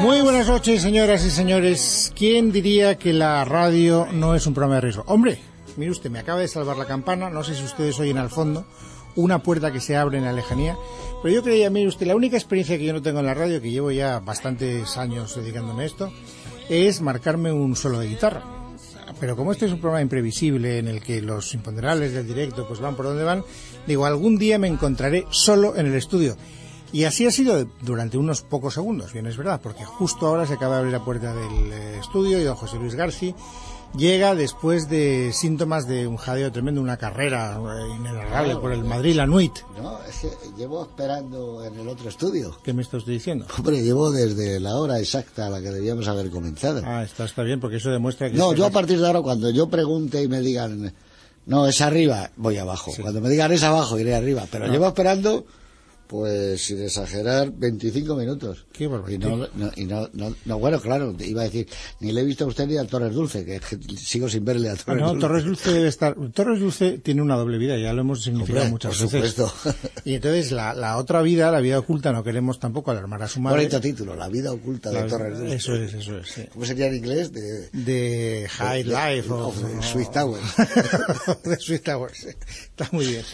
Muy buenas noches, señoras y señores. ¿Quién diría que la radio no es un programa de riesgo? Hombre, mire usted, me acaba de salvar la campana. No sé si ustedes oyen al fondo una puerta que se abre en la lejanía. Pero yo creía, mire usted, la única experiencia que yo no tengo en la radio, que llevo ya bastantes años dedicándome a esto, es marcarme un solo de guitarra. Pero como este es un programa imprevisible en el que los imponderables del directo pues van por donde van, digo, algún día me encontraré solo en el estudio. Y así ha sido durante unos pocos segundos, bien es verdad, porque justo ahora se acaba de abrir la puerta del eh, estudio y don José Luis Garci llega después de síntomas de un jadeo tremendo, una carrera eh, inenarrable por el Madrid, la Nuit. No, es que llevo esperando en el otro estudio. ¿Qué me está usted diciendo? Hombre, llevo desde la hora exacta a la que debíamos haber comenzado. Ah, está, está bien, porque eso demuestra que... no, yo a partir de ahora, cuando yo pregunte y me digan, no, es arriba, voy abajo. Cuando me digan es abajo, iré arriba. Pero Ah. llevo esperando, pues sin exagerar, 25 minutos. Qué. Y no, no- y no, no, no, bueno, claro, iba a decir, ni le he visto a usted ni a Torres Dulce, que sigo sin verle a Ah, Torres no, Dulce. Torres Dulce debe estar. Torres Dulce tiene una doble vida, ya lo hemos significado Hombre, muchas por veces. supuesto. Y entonces la, la otra vida, la vida oculta, no queremos tampoco alarmar a su madre. Bonito título, La vida oculta de La- Torres Dulce. Eso es, eso es. sí. ¿Cómo sería en inglés? De, De High de- Life of o Sweet Towers. de Sweet Towers. Está muy bien.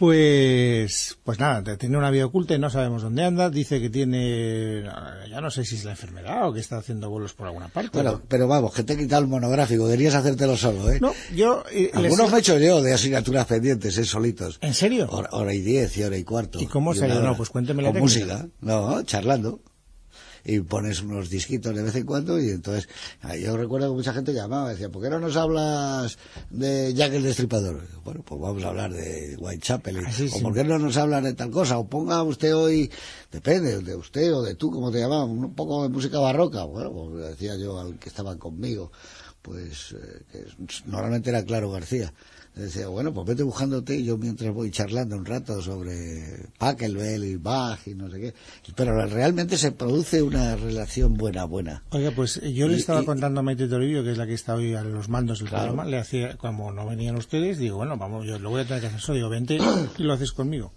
Pues, pues nada, tiene una vida oculta y no sabemos dónde anda. Dice que tiene, ya no sé si es la enfermedad o que está haciendo vuelos por alguna parte. Bueno, pero vamos, que te he quitado el monográfico, querías hacértelo solo, ¿eh? no, yo eh, les- Algunos me he hecho yo de asignaturas pendientes, ¿eh? Solitos. ¿En serio? Hora, hora y diez y hora y cuarto. ¿Y cómo una salió? No, pues cuénteme la Con música, no, charlando. Y pones unos disquitos de vez en cuando y entonces, ah, yo recuerdo que mucha gente llamaba, decía, ¿por qué no nos hablas de Jack el Destripador? Bueno, pues vamos a hablar de Whitechapel. y- Ah, sí, o. ¿por qué no nos hablan de tal cosa? O ponga usted hoy, depende, de usted o de tú, como te llamaban, un poco de música barroca. Bueno, pues decía yo al que estaba conmigo, pues eh, que normalmente era Claro García. Decía, bueno, pues vete buscándote y yo mientras voy charlando un rato sobre Pachelbel y Bach y no sé qué. Pero realmente se produce una relación buena, buena. Oiga, pues eh, yo le Y- estaba y- contando a Maite Toribio, que es la que está hoy a los mandos del Claro. programa, le hacía, como no venían ustedes, digo, bueno, vamos, yo lo voy a tener que hacer solo, digo, vente y lo haces conmigo.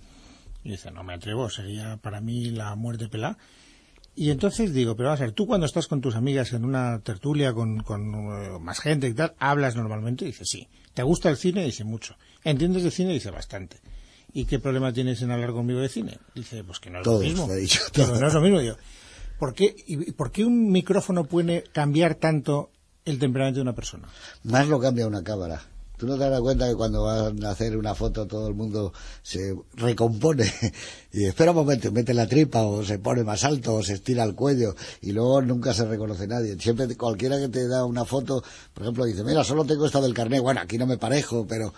Y dice, no me atrevo, sería para mí la muerte pelá. Y entonces digo, pero vamos a ver, tú cuando estás con tus amigas en una tertulia con, con eh, más gente y tal, hablas normalmente, dice, sí. ¿Te gusta el cine? Dice, mucho. ¿Entiendes de cine? Dice, bastante. ¿Y qué problema tienes en hablar conmigo de cine? Dice, pues que no es Todos, lo mismo. dicho, no es lo mismo. Digo, ¿por qué, y, ¿por qué un micrófono puede cambiar tanto el temperamento de una persona? Más lo cambia una cámara. ¿Tú no te das cuenta que cuando van a hacer una foto todo el mundo se recompone y espera un momento, y mete la tripa o se pone más alto o se estira el cuello y luego nunca se reconoce nadie? Siempre cualquiera que te da una foto, por ejemplo, dice, mira, solo tengo esta del carnet, bueno, aquí no me parejo, pero...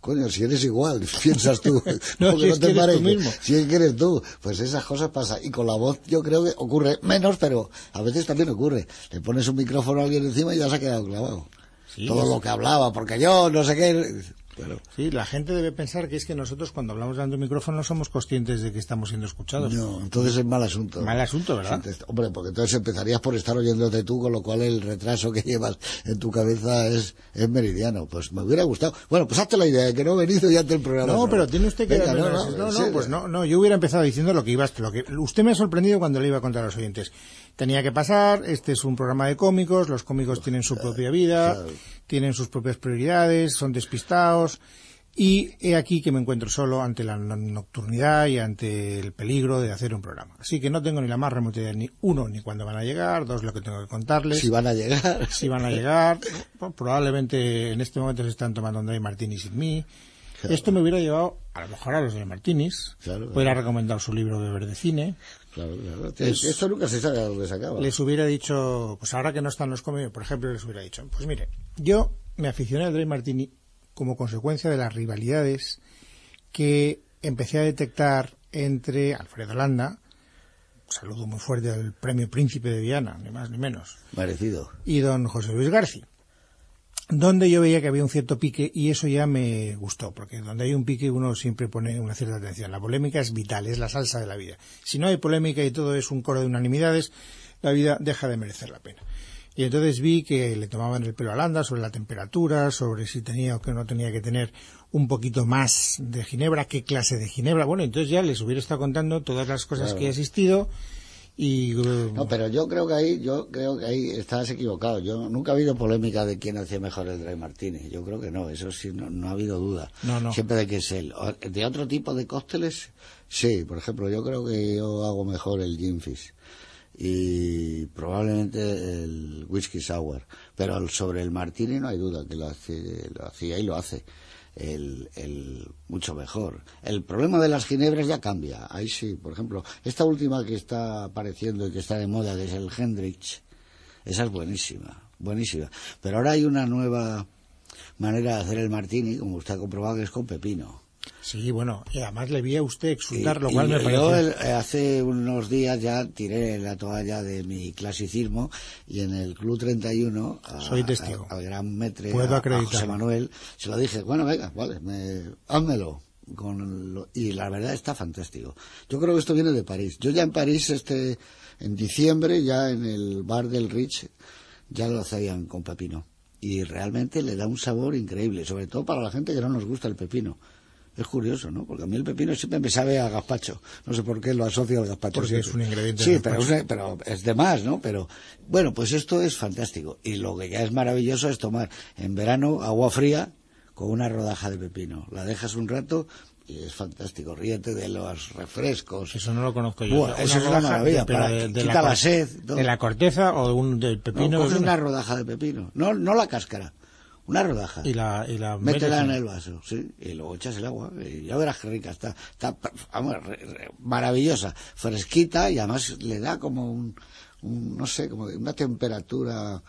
Coño, si eres igual, piensas tú, No, porque si no te pareces. mismo. Si es que eres tú, pues esas cosas pasan. Y con la voz yo creo que ocurre menos, pero a veces también ocurre. Le pones un micrófono a alguien encima y ya se ha quedado clavado Sí, todo lo que hablaba, porque yo no sé qué. Bueno, Sí, la gente debe pensar que es que nosotros cuando hablamos un micrófono no somos conscientes de que estamos siendo escuchados. no, entonces es mal asunto. Mal asunto, ¿verdad? Sí, te- hombre, porque entonces empezarías por estar oyéndote tú, con lo cual el retraso que llevas en tu cabeza es, es meridiano. Pues me hubiera gustado. Bueno, pues hazte la idea de que no he venido ya ante el programa. No, pero tiene usted que Venga, no, no, no, no, pues no, no, yo hubiera empezado diciendo lo que iba, lo que usted me ha sorprendido cuando le iba a contar a los oyentes. Tenía que pasar, este es un programa de cómicos, los cómicos tienen su propia vida, tienen sus propias prioridades, son despistados, y he aquí que me encuentro solo ante la no- nocturnidad y ante el peligro de hacer un programa. Así que no tengo ni la más remota idea, ni uno, ni cuándo van a llegar, dos, lo que tengo que contarles. Si van a llegar. si van a llegar. Probablemente en este momento se están tomando un dry martini sin mí. Esto me hubiera llevado a lo mejor a los de Martinis. Claro, hubiera recomendado su libro de Cine. Claro, claro. Esto nunca se sabe a dónde se acaba. Les hubiera dicho, pues ahora que no están los cómicos, por ejemplo, les hubiera dicho, pues mire, yo me aficioné al Dry Martini como consecuencia de las rivalidades que empecé a detectar entre Alfredo Landa, saludo muy fuerte al premio Príncipe de Viana, ni más ni menos, Merecido. y don José Luis García, donde yo veía que había un cierto pique y eso ya me gustó, porque donde hay un pique uno siempre pone una cierta atención. La polémica es vital, es la salsa de la vida. Si no hay polémica y todo es un coro de unanimidades, la vida deja de merecer la pena. Y entonces vi que le tomaban el pelo a Landa sobre la temperatura, sobre si tenía o que no tenía que tener un poquito más de ginebra, qué clase de ginebra. Bueno, entonces ya les hubiera estado contando todas las cosas que he asistido y... No, pero yo creo que ahí, yo creo que ahí estás equivocado. Yo nunca ha habido polémica de quién hacía mejor el Dry Martini. Yo creo que no, eso sí, no, no ha habido duda. No, no. Siempre de que es él. De otro tipo de cócteles, sí. Por ejemplo, yo creo que yo hago mejor el Gin Fizz y probablemente el Whisky Sour. Pero sobre el Martini no hay duda que lo, hace, lo hacía y lo hace. El, el mucho mejor. El problema de las ginebras ya cambia. Ahí sí, por ejemplo, esta última que está apareciendo y que está de moda, que es el Hendrix, esa es buenísima, buenísima. Pero ahora hay una nueva manera de hacer el martini, como usted ha comprobado, que es con pepino. Sí, bueno, y además le vi a usted exultar, Y- lo cual y me yo pareció... el- eh, hace unos días ya tiré la toalla de mi clasicismo y en el Club 31 a- Soy testigo. a- al gran metre Puedo a-. José Manuel se lo dije bueno venga vale me, házmelo con lo- y la verdad está fantástico. Yo creo que esto viene de París. Yo ya en París este en diciembre ya en el bar del Rich ya lo hacían con pepino. Y realmente le da un sabor increíble sobre todo para la gente que no nos gusta el pepino es curioso, ¿no? Porque a mí el pepino siempre me sabe a gazpacho. No sé por qué lo asocio al gazpacho. Porque siempre. es un ingrediente Sí, pero es, pero es de más, ¿no? Pero bueno, pues esto es fantástico. Y lo que ya es maravilloso es tomar en verano agua fría con una rodaja de pepino. La dejas un rato y es fantástico. Ríete de los refrescos. Eso no lo conozco yo. Buah, eso es una maravilla, de- para- de, de quita la, sed, todo. ¿De la corteza o de un, del No, pepino? una una- rodaja de pepino. No, no la cáscara. Una rodaja. y la, y la Métela en el vaso, sí, y luego echas el agua y ya verás qué rica está. Está vamos, re- re- maravillosa, fresquita y además le da como un, un, no sé, como una temperatura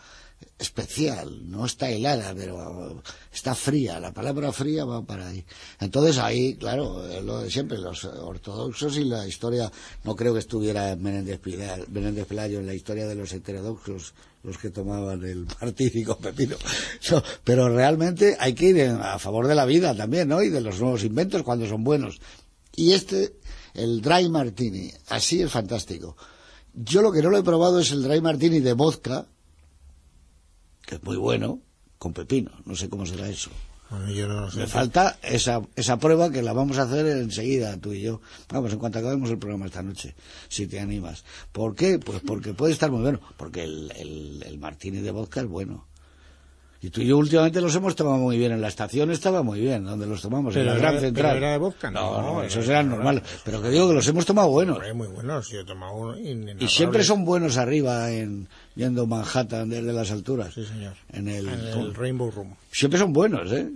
especial. No está helada, pero está fría. La palabra fría va para ahí. Entonces ahí, claro, lo de siempre, los ortodoxos y la historia, no creo que estuviera Menéndez Pelayo, Menéndez Pelayo en la historia de los heterodoxos los que tomaban el martini con pepino. No, pero realmente hay que ir a favor de la vida también, ¿no? Y de los nuevos inventos cuando son buenos. Y este, el dry martini, así es fantástico. Yo lo que no lo he probado es el dry martini de vodka, que es muy bueno, con pepino. No sé cómo será eso. Bueno, yo no lo sé. Me falta esa, esa prueba que la vamos a hacer enseguida, tú y yo. Vamos, en cuanto acabemos el programa esta noche, si te animas. ¿Por qué? Pues porque puede estar muy bueno. Porque el, el, el martini de vodka es bueno. Y tú y yo últimamente los hemos tomado muy bien. En la estación estaba muy bien, donde los tomamos, Pero en la era- Gran Central. pero era de vodka, No, no, no, esos eran normales. Pero que digo que los hemos tomado buenos. Muy buenos, yo he tomado uno. Y siempre son buenos arriba, en viendo Manhattan desde las alturas. Sí, señor. En el, En el Rainbow Room. Siempre son buenos, ¿eh?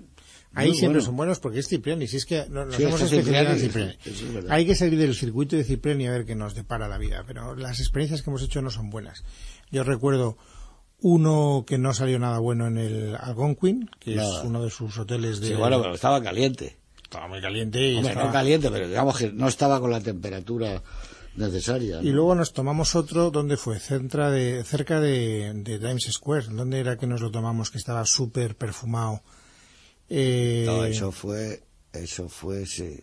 Ahí Muy siempre son buenos porque es Cipriani. Si es que no- nos Sí, hemos especializado en Cipriani, es. Hay que salir del circuito de Cipriani a ver qué nos depara la vida. Pero las experiencias que hemos hecho no son buenas. Yo recuerdo uno que no salió nada bueno en el Algonquin, que Nada. es uno de sus hoteles de... Sí, bueno, pero estaba caliente. Estaba muy caliente y Hombre, estaba- no caliente, pero digamos que no estaba con la temperatura necesaria. ¿no? Y luego nos tomamos otro, ¿dónde fue? Cerca de, cerca de, de Times Square. ¿Dónde era que nos lo tomamos? Que estaba súper perfumado. Eh, No, eso fue, eso fue, sí.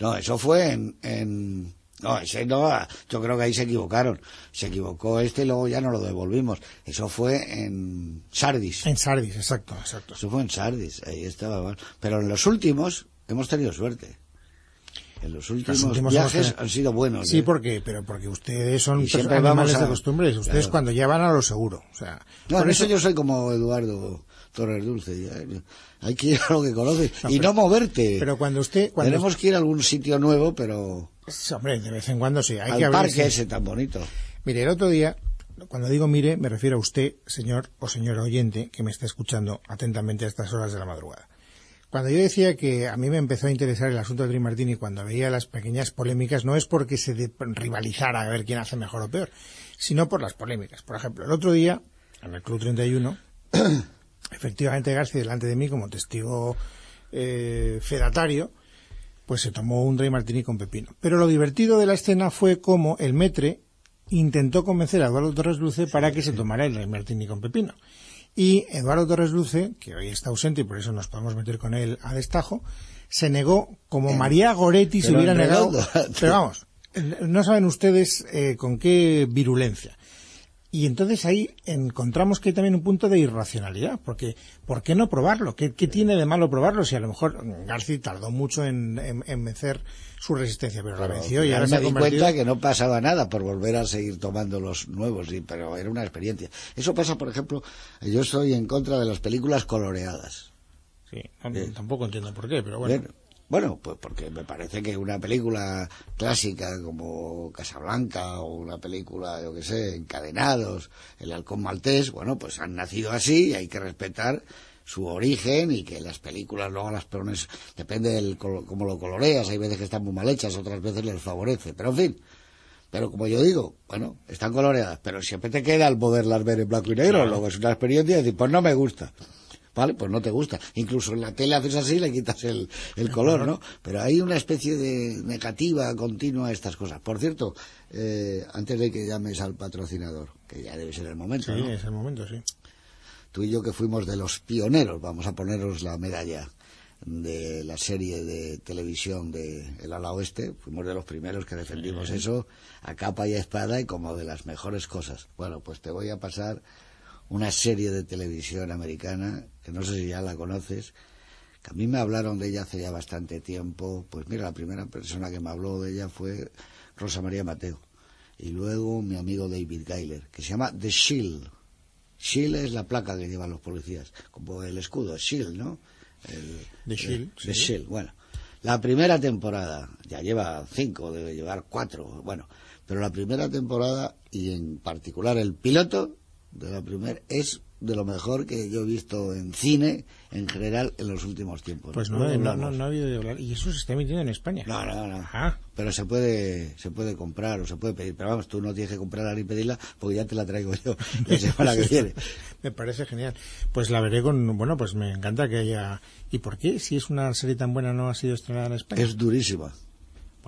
No, eso fue en, en, no, ese no, yo creo que ahí se equivocaron. Se equivocó este y luego ya no lo devolvimos. Eso fue en Sardis. En Sardis, exacto, exacto. Eso fue en Sardis, ahí estaba. mal. Pero en los últimos hemos tenido suerte. en los últimos, últimos viajes han sido buenos. Sí, ¿eh? porque, pero porque ustedes son siempre animales a- de costumbres. Ustedes Claro. cuando ya van a lo seguro. O sea, No, por en eso yo soy como Eduardo Torres Dulce. Hay que ir a lo que conoces No, y pero- no moverte. Pero cuando usted, cuando Tenemos que ir a algún sitio nuevo, pero Sí, hombre, de vez en cuando sí, hay que al abrirse. parque ese tan bonito. Mire, el otro día, cuando digo mire, me refiero a usted, señor o señora oyente, que me está escuchando atentamente a estas horas de la madrugada. Cuando yo decía que a mí me empezó a interesar el asunto de Dream Martini cuando veía las pequeñas polémicas, no es porque se de- rivalizara a ver quién hace mejor o peor, sino por las polémicas. Por ejemplo, el otro día, en el Club 31, efectivamente García delante de mí como testigo eh, fedatario, pues se tomó un Dry Martini con pepino. Pero lo divertido de la escena fue como el metre intentó convencer a Eduardo Torres Luce para que se tomara el Dry Martini con pepino. Y Eduardo Torres Luce, que hoy está ausente y por eso nos podemos meter con él a destajo, se negó como María Goretti se hubiera negado. Pero vamos, no saben ustedes eh, con qué virulencia. Y entonces ahí encontramos que hay también un punto de irracionalidad, porque ¿por qué no probarlo? ¿Qué, qué tiene de malo probarlo? Si a lo mejor García tardó mucho en, en- en vencer su resistencia, pero la venció y ahora se ha me di convertido... cuenta que no pasaba nada por volver a seguir tomando los nuevos, pero era una experiencia. Eso pasa, por ejemplo, yo estoy en contra de las películas coloreadas. Sí, no- tampoco entiendo por qué, pero bueno. Bueno, bueno, pues porque me parece que una película clásica como Casablanca o una película, yo que sé, Encadenados, El Halcón Maltés, bueno, pues han nacido así y hay que respetar su origen y que las películas luego las pones, depende del cómo lo coloreas, hay veces que están muy mal hechas, otras veces les favorece, pero en fin. Pero como yo digo, bueno, están coloreadas, pero siempre te queda el poderlas ver en blanco y negro, luego es una experiencia y decir, pues no me gusta. ¿Vale? Pues no te gusta. Incluso en la tele haces así y le quitas el, el color, ¿no? Pero hay una especie de negativa continua a estas cosas. Por cierto, eh, antes de que llames al patrocinador, que ya debe ser el momento, Sí, ¿no? es el momento, sí. Tú y yo que fuimos de los pioneros, vamos a poneros la medalla de la serie de televisión de El Ala Oeste, fuimos de los primeros que defendimos eso a capa y a espada y como de las mejores cosas. Bueno, pues te voy a pasar una serie de televisión americana, que no sé si ya la conoces, que a mí me hablaron de ella hace ya bastante tiempo. Pues mira, la primera persona que me habló de ella fue Rosa María Mateo. Y luego mi amigo David Geiler, que se llama The Shield. Shield es la placa que llevan los policías, como el escudo, Shield, ¿no? El- The Shield, The sí. Shield, bueno. La primera temporada, ya lleva cinco, debe llevar cuatro, bueno. Pero la primera temporada, y en particular el piloto de la primera, es de lo mejor que yo he visto en cine en general en los últimos tiempos. Pues no, no, no, hablamos. no ha habido de hablar. Y eso se está emitiendo en España. No, no, no. Ah. Pero se puede, se puede comprar o se puede pedir. Pero vamos, tú no tienes que comprarla ni pedirla porque ya te la traigo yo la semana que viene. Me parece genial. Pues la veré con... Bueno, pues me encanta que haya... ¿Y por qué? Si es una serie tan buena no ha sido estrenada en España. Es durísima.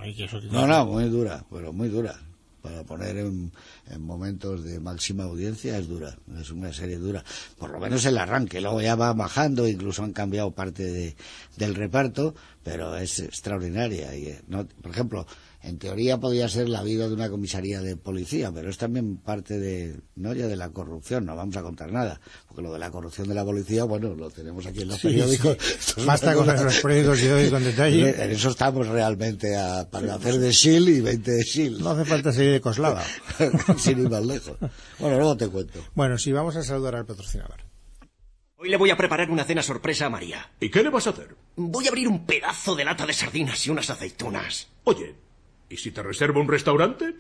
Eso- No, no, muy dura, pero muy dura. Para poner en, en momentos de máxima audiencia es dura, es una serie dura. Por lo menos el arranque, luego ya va bajando, incluso han cambiado parte de, del reparto, pero es extraordinaria. Y, eh, no, por ejemplo, en teoría podría ser la vida de una comisaría de policía, pero es también parte de, no ya de la corrupción, no vamos a contar nada, porque lo de la corrupción de la policía, bueno, lo tenemos aquí en los Sí, periódicos. sí. Basta con los periódicos de hoy con detalle. En eso estamos realmente a- para hacer de Shield y 20 de Shield. No hace falta seguir de coslada. Sin ir más lejos. Bueno, luego te cuento. Bueno, sí, vamos a saludar al patrocinador. Hoy le voy a preparar una cena sorpresa a María. ¿Y qué le vas a hacer? Voy a abrir un pedazo de lata de sardinas y unas aceitunas. Oye, ¿y si te reservo un restaurante?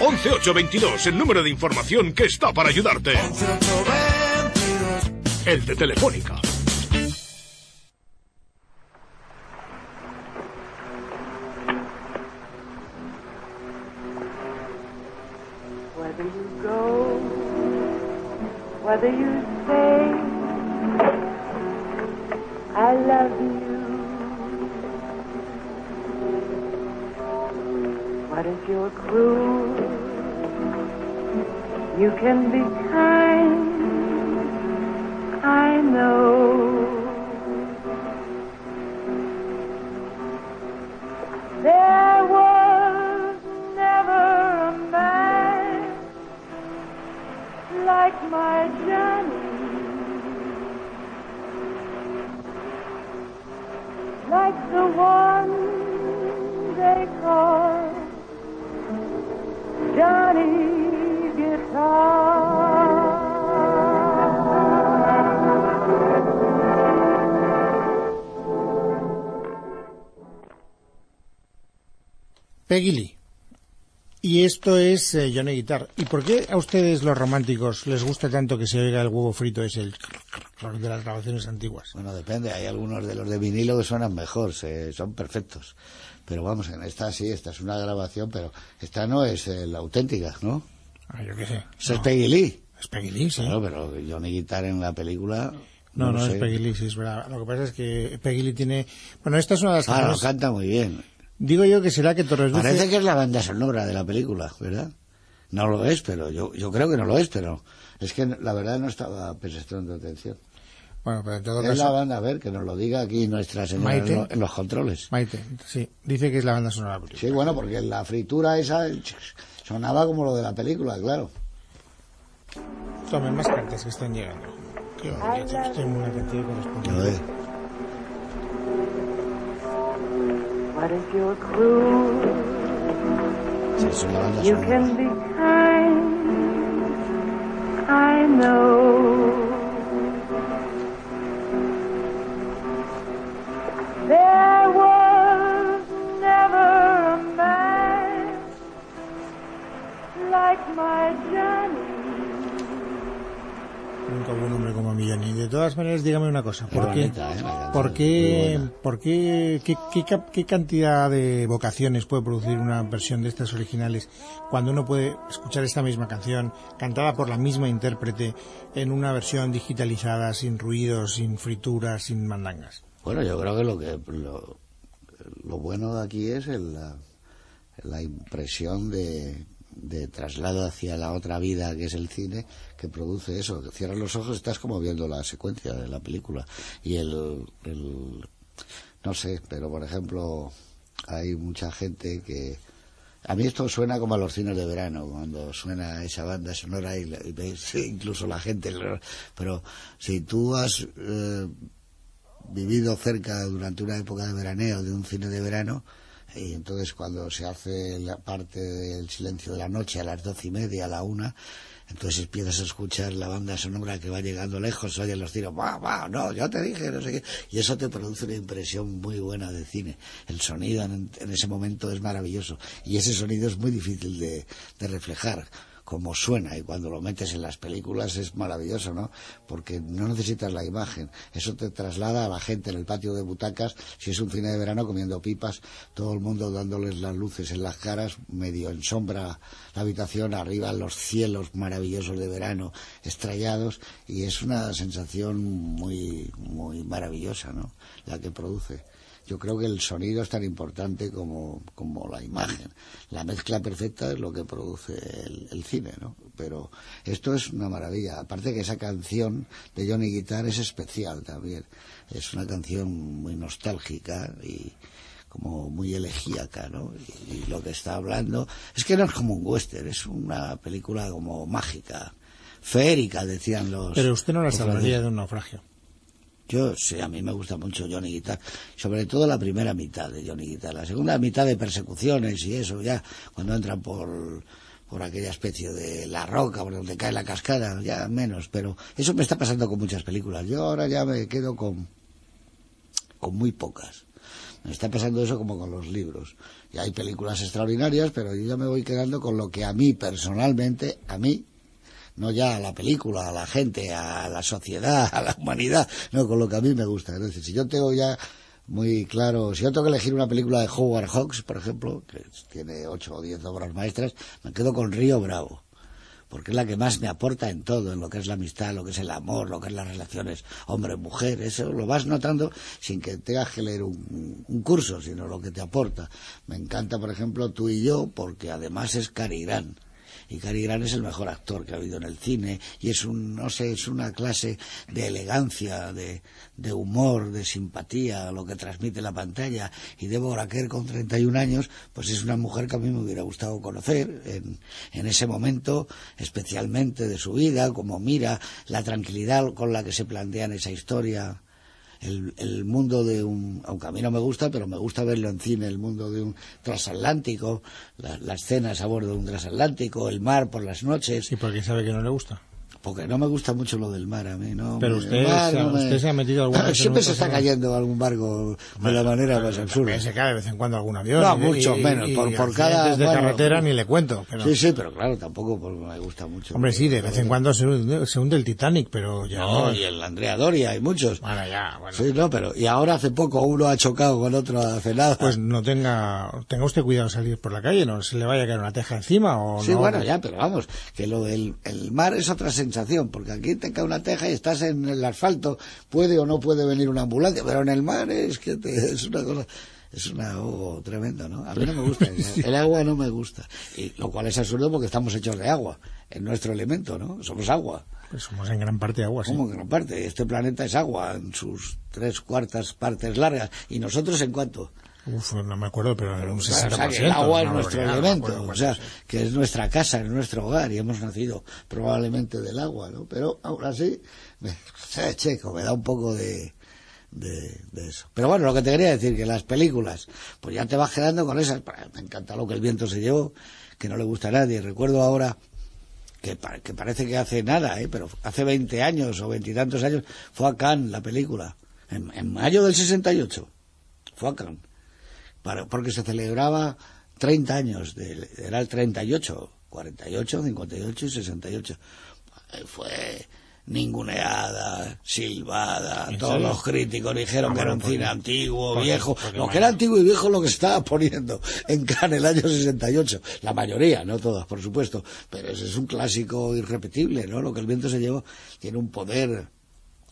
11822, el número de información que está para ayudarte. El de Telefónica. Peggy Lee. Y esto es eh, Johnny Guitar. ¿Y por qué a ustedes los románticos les gusta tanto que se oiga el huevo frito ese el de las grabaciones antiguas? Bueno, depende. Hay algunos de los de vinilo que suenan mejor, se- son perfectos. Pero vamos, en esta sí, esta es una grabación, pero esta no es eh, la auténtica, ¿no? Ah, yo qué sé. Es No, Peggy Lee. Es Peggy Lee, sí. Claro, pero Johnny Guitar en la película... No, no, es. Peggy Lee, sí, es verdad. Lo que pasa es que Peggy Lee tiene... Bueno, esta es una de las Ah, lo canciones... canta muy bien. Digo yo que será que Torres Dulce... Parece que es la banda sonora de la película, ¿verdad? No lo es, pero yo, yo creo que no lo es, pero es que la verdad no estaba prestando atención. Bueno, pero en todo Es la caso... banda, a ver, que nos lo diga aquí nuestra señora Maite. en, lo- en los controles. Maite, sí, dice que es la banda sonora de la película. Sí, bueno, porque la fritura esa sonaba como lo de la película, claro. Tomen más cartas que están llegando. Qué bonito, estoy muy correspondiente. What if you're cruel? You can be kind. I know. There was never a man like my Johnny. Nunca hubo un hombre como Milloni. De todas maneras, dígame una cosa. ¿Por qué, bonita, ¿eh? Por qué, por qué, qué, qué cap- qué cantidad de vocaciones puede producir una versión de estas originales cuando uno puede escuchar esta misma canción cantada por la misma intérprete en una versión digitalizada, sin ruidos, sin frituras, sin mandangas? Bueno, yo creo que lo que lo, lo bueno de aquí es el- la, la impresión de, de traslado hacia la otra vida que es el cine que produce eso. Cierras los ojos, estás como viendo la secuencia de la película y el, no sé, pero por ejemplo hay mucha gente que a mí esto suena como a los cines de verano, cuando suena esa banda sonora y, y ves incluso la gente. Pero si tú has eh, vivido cerca durante una época de veraneo de un cine de verano, y entonces cuando se hace la parte del silencio de la noche a las doce y media, a la una, entonces empiezas a escuchar la banda sonora que va llegando lejos, oyen los tiros, va, va, no, yo te dije, no sé qué, y eso te produce una impresión muy buena de cine. El sonido en, en ese momento es maravilloso, y ese sonido es muy difícil de, de reflejar como suena y cuando lo metes en las películas es maravilloso, ¿no? Porque no necesitas la imagen, eso te traslada a la gente en el patio de butacas, si es un cine de verano comiendo pipas, todo el mundo dándoles las luces en las caras, medio en sombra la habitación, arriba los cielos maravillosos de verano estrellados y es una sensación muy muy maravillosa, ¿no? La que produce. Yo creo que el sonido es tan importante como, como la imagen. La mezcla perfecta es lo que produce el, el cine, ¿no? Pero esto es una maravilla. Aparte que esa canción de Johnny Guitar es especial también. Es una canción muy nostálgica y como muy elegíaca, ¿no? Y, y lo que está hablando es que no es como un western, es una película como mágica, feérica, decían los... Pero usted no la salvaría de un naufragio. Yo sí, a mí me gusta mucho Johnny Guitar, sobre todo la primera mitad de Johnny Guitar, la segunda mitad de persecuciones y eso, ya cuando entran por, por aquella especie de la roca, por donde cae la cascada, ya menos, pero eso me está pasando con muchas películas. Yo ahora ya me quedo con, con muy pocas. Me está pasando eso como con los libros. Y hay películas extraordinarias, pero yo ya me voy quedando con lo que a mí personalmente, a mí, no ya a la película, a la gente, a la sociedad, a la humanidad, no, con lo que a mí me gusta. Es decir, si yo tengo ya muy claro, si yo tengo que elegir una película de Howard Hawks, por ejemplo, que tiene ocho o diez obras maestras, me quedo con Río Bravo porque es la que más me aporta en todo, en lo que es la amistad, lo que es el amor, lo que es las relaciones hombre-mujer, eso lo vas notando sin que tengas que leer un, curso, sino lo que te aporta. Me encanta, por ejemplo, tú y yo, porque además es Cary Grant. Y Cary Grant es el mejor actor que ha habido en el cine y es un, no sé, es una clase de elegancia, de, humor, de simpatía, lo que transmite la pantalla. Y Deborah Kerr con 31 años, pues es una mujer que a mí me hubiera gustado conocer en, en ese momento, especialmente de su vida, como mira la tranquilidad con la que se plantean esa historia el, el, mundo de un, aunque a mí no me gusta, pero me gusta verlo en cine, el mundo de un transatlántico, la, las cenas a bordo de un transatlántico, el mar por las noches. ¿Y por qué sabe que no le gusta? Porque no me gusta mucho lo del mar a mí, ¿no? Pero usted mar se no me- usted se ha metido alguna vez Siempre se está cayendo algún barco de la manera más absurda. Se cae de vez en cuando algún avión. No, y- mucho y- menos, y por- por cada- accidentes de bueno, carretera ni le cuento. Pero, Sí, sí, pero claro, tampoco me gusta mucho. Hombre, sí, de vez en cuando se hunde, se hunde el Titanic, pero ya no. Y el Andrea Doria, hay muchos. Bueno, ya, bueno. Sí, no, pero y ahora hace poco uno ha chocado con otro hace nada. Pues no tenga, tenga usted cuidado salir por la calle, no se le vaya a caer una teja encima o Sí, no. bueno, ya, pero vamos, que lo del el mar es otra sensación, porque aquí te cae una teja y estás en el asfalto, puede o no puede venir una ambulancia, pero en el mar es que te- es una cosa, es un ahogo tremendo, ¿no? A mí no me gusta, el, agua no me gusta, y lo cual es absurdo porque estamos hechos de agua, es nuestro elemento, ¿no? Somos agua. Pues somos en gran parte agua, sí. Como que gran parte, este planeta es agua en sus tres cuartas partes largas, y nosotros en cuánto? Uf, no me acuerdo, pero era un O 60%. sea, que el agua es nuestro no elemento, acuerdo o sea, que es nuestra casa, es nuestro hogar y hemos nacido probablemente del agua, ¿no? Pero aún así, me, checo, me da un poco de, de, de eso. Pero bueno, lo que te quería decir, que las películas, pues ya te vas quedando con esas. Me encanta lo que el viento se llevó, que no le gusta a nadie. Recuerdo ahora que, que parece que hace nada, ¿eh? pero hace 20 años o veintitantos años fue a Cannes la película, en, en mayo del 68, fue a Cannes, para- porque se celebraba 30 años, del- era el 38, 48, 58 y 68. Eh, Fue ninguneada, silbada, ¿En todos serio? los críticos dijeron Ah, que era un cine antiguo, porque- viejo, porque lo que era antiguo y viejo lo que se estaba poniendo en Cannes el año 68, la mayoría, no todas, por supuesto, pero ese es un clásico irrepetible, ¿no? Lo que el viento se llevó tiene un poder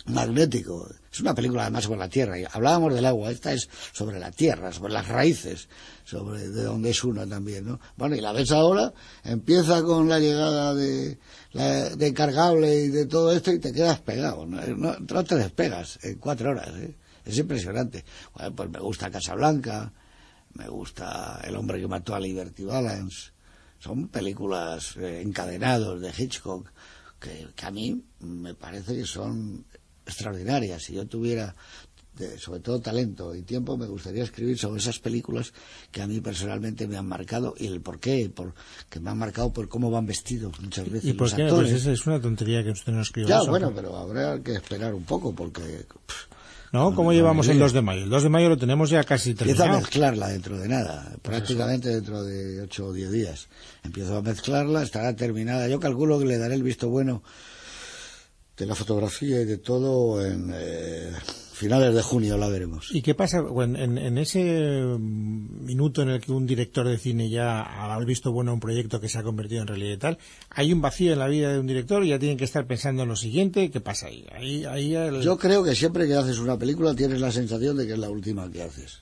magnético. Es una película además sobre la tierra. Hablábamos del agua, esta es sobre la tierra, sobre las raíces, sobre de dónde es una también, ¿no? Bueno, y la ves ahora, empieza con la llegada de, la, de cargable y de todo esto y te quedas pegado, ¿no? No, no te despegas en cuatro horas, ¿eh? Es impresionante. Bueno, pues me gusta Casablanca, me gusta El hombre que mató a Liberty Balance. Son películas eh, encadenados de Hitchcock que, que a mí me parece que son extraordinarias. Si yo tuviera, de- sobre todo talento y tiempo, me gustaría escribir sobre esas películas que a mí personalmente me han marcado y el por qué, por, que me han marcado por cómo van vestidos muchas veces ¿Y por los qué? actores. Pues esa es una tontería que usted no escriba ya, eso. bueno, pero habrá que esperar un poco porque... pff, ¿No? ¿Cómo no, llevamos no, el no. 2 de mayo? El 2 de mayo lo tenemos ya casi Empiezo a terminado. mezclarla dentro de nada, prácticamente dentro de 8 o 10 días. Empiezo a mezclarla, estará terminada. Yo calculo que le daré el visto bueno de la fotografía y de todo en eh, finales de junio, la veremos. ¿Y qué pasa bueno, en, en ese minuto en el que un director de cine ya ha visto bueno a un proyecto que se ha convertido en realidad y tal? ¿Hay un vacío en la vida de un director y ya tienen que estar pensando en lo siguiente? ¿Qué pasa ahí? ahí, ahí el- Yo creo que siempre que haces una película tienes la sensación de que es la última que haces.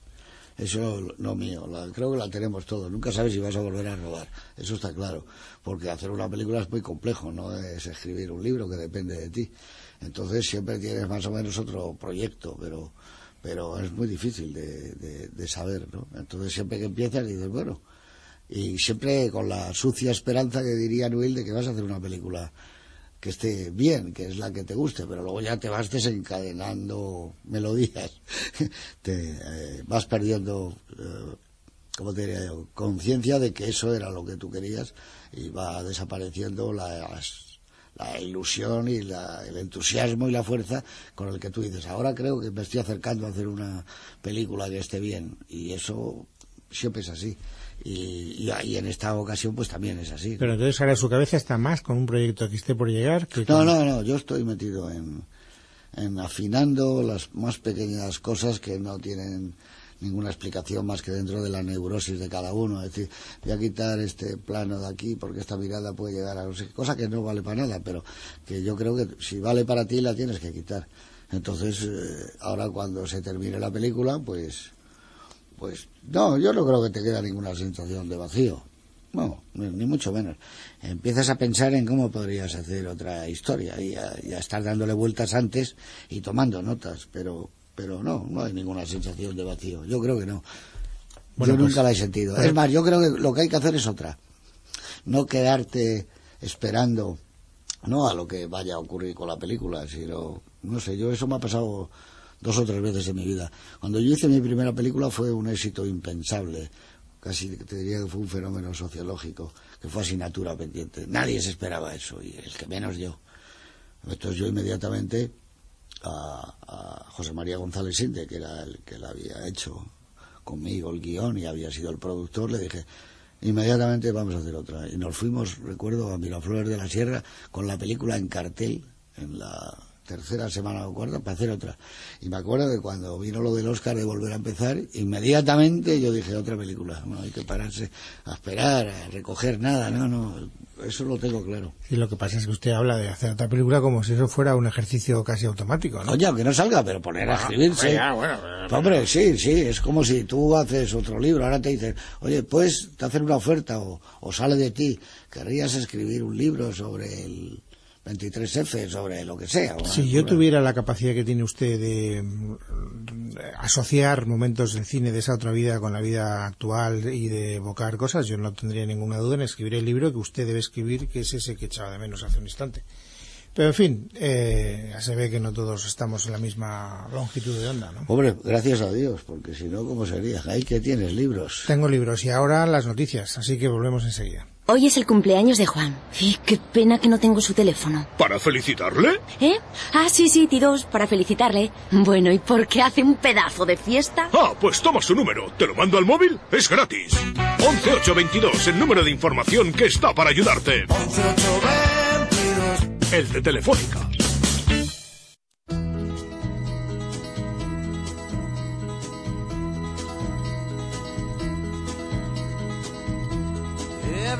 Eso no mío, la- creo que la tenemos todos. Nunca sabes si vas a volver a rodar, eso está claro. Porque hacer una película es muy complejo, no es escribir un libro que depende de ti. Entonces siempre tienes más o menos otro proyecto, pero pero es muy difícil de, de- de saber, ¿no? Entonces siempre que empiezas dices, bueno, y siempre con la sucia esperanza que diría Noel de que vas a hacer una película que esté bien, que es la que te guste, pero luego ya te vas desencadenando melodías, te eh, vas perdiendo, eh, ¿cómo te diría yo?, conciencia de que eso era lo que tú querías y va desapareciendo la ilusión y la- el entusiasmo y la fuerza con el que tú dices, ahora creo que me estoy acercando a hacer una película que esté bien y eso siempre es así. Y, y- y en esta ocasión pues también es así. Pero entonces ahora su cabeza está más con un proyecto que esté por llegar que No, con- no, no, yo estoy metido en, en afinando las más pequeñas cosas que no tienen ninguna explicación más que dentro de la neurosis de cada uno. Es decir, voy a quitar este plano de aquí porque esta mirada puede llegar a no sé cosa que no vale para nada, pero que yo creo que si vale para ti la tienes que quitar. Entonces, eh, ahora cuando se termine la película, pues, pues, no, yo no creo que te queda ninguna sensación de vacío. No, ni, mucho menos. Empiezas a pensar en cómo podrías hacer otra historia y a, y a estar dándole vueltas antes y tomando notas, pero pero no, no hay ninguna sensación de vacío. Yo creo que no. Bueno, yo pues, nunca la he sentido. pero- Es más, yo creo que lo que hay que hacer es otra. No quedarte esperando no a lo que vaya a ocurrir con la película, sino, no sé, yo eso me ha pasado dos o tres veces en mi vida. Cuando yo hice mi primera película fue un éxito impensable, casi te diría que fue un fenómeno sociológico, que fue asignatura pendiente. Nadie se esperaba eso, y el que menos yo. Entonces yo inmediatamente a, a José María González Sinde, que era el que la había hecho conmigo el guion y había sido el productor, le dije, inmediatamente vamos a hacer otra. Y nos fuimos, recuerdo, a Miraflores de la Sierra con la película en cartel, en la tercera semana o cuarta, para hacer otra. Y me acuerdo que cuando vino lo del Oscar de volver a empezar, inmediatamente yo dije otra película. No hay que pararse a esperar, a recoger nada, no, no, eso lo tengo claro. Y lo que pasa es que usted habla de hacer otra película como si eso fuera un ejercicio casi automático, ¿no? Oye, aunque no salga, pero poner a escribirse. ya, bueno, pero- Hombre, sí, sí, es como si tú haces otro libro, ahora te dicen, oye, pues te hacen una oferta o, o sale de ti, querrías escribir un libro sobre el 23F, sobre lo que sea. Si yo tuviera la capacidad que tiene usted de mm, asociar momentos del cine de esa otra vida con la vida actual y de evocar cosas, yo no tendría ninguna duda en escribir el libro que usted debe escribir, que es ese que echaba de menos hace un instante. Pero en fin, eh, ya se ve que no todos estamos en la misma longitud de onda, ¿no? Hombre, gracias a Dios, porque si no, ¿cómo sería? Ahí que tienes libros. Tengo libros y ahora las noticias, así que volvemos enseguida. Hoy es el cumpleaños de Juan. Y qué pena que no tengo su teléfono. ¿Para felicitarle? ¿Eh? Ah, sí, sí, T2, para felicitarle. Bueno, ¿y por qué hace un pedazo de fiesta? Ah, pues toma su número. ¿Te lo mando al móvil? Es gratis. 11822, el número de información que está para ayudarte. El de Telefónica.